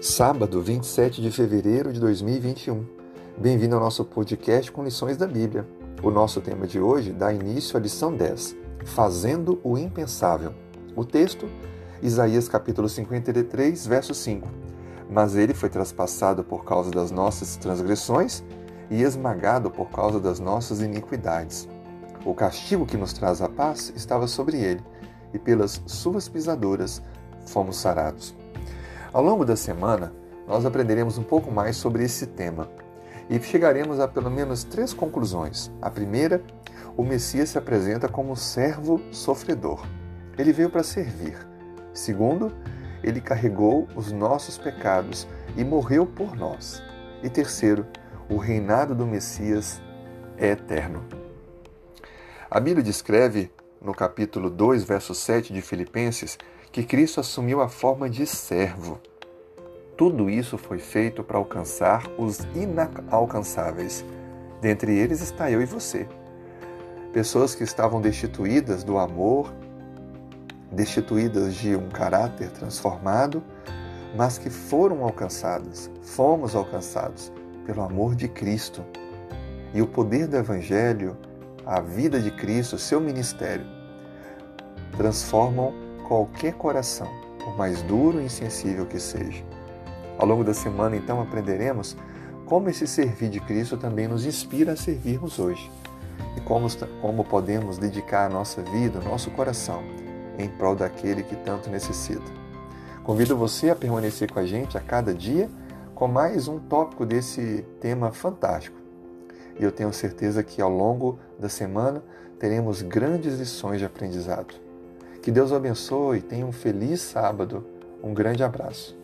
Sábado, 27 de fevereiro de 2021. Bem-vindo ao nosso podcast com lições da Bíblia. O nosso tema de hoje dá início à lição 10, Fazendo o Impensável. O texto, Isaías capítulo 53, verso 5. Mas ele foi traspassado por causa das nossas transgressões e esmagado por causa das nossas iniquidades. O castigo que nos traz a paz estava sobre ele, e pelas suas pisaduras fomos sarados. Ao longo da semana, nós aprenderemos um pouco mais sobre esse tema e chegaremos a pelo menos três conclusões. A primeira, o Messias se apresenta como servo sofredor. Ele veio para servir. Segundo, ele carregou os nossos pecados e morreu por nós. E terceiro, o reinado do Messias é eterno. A Bíblia descreve, no capítulo 2, verso 7 de Filipenses, que Cristo assumiu a forma de servo. Tudo isso foi feito para alcançar os inalcançáveis. Dentre eles está eu e você. Pessoas que estavam destituídas do amor, destituídas de um caráter transformado, mas que foram alcançadas, fomos alcançados pelo amor de Cristo. E o poder do Evangelho, a vida de Cristo, seu ministério, transformam qualquer coração, por mais duro e insensível que seja. Ao longo da semana, então, aprenderemos como esse servir de Cristo também nos inspira a servirmos hoje e como, como podemos dedicar a nossa vida, o nosso coração, em prol daquele que tanto necessita. Convido você a permanecer com a gente a cada dia com mais um tópico desse tema fantástico. E eu tenho certeza que ao longo da semana teremos grandes lições de aprendizado. Que Deus o abençoe, tenha um feliz sábado. Um grande abraço.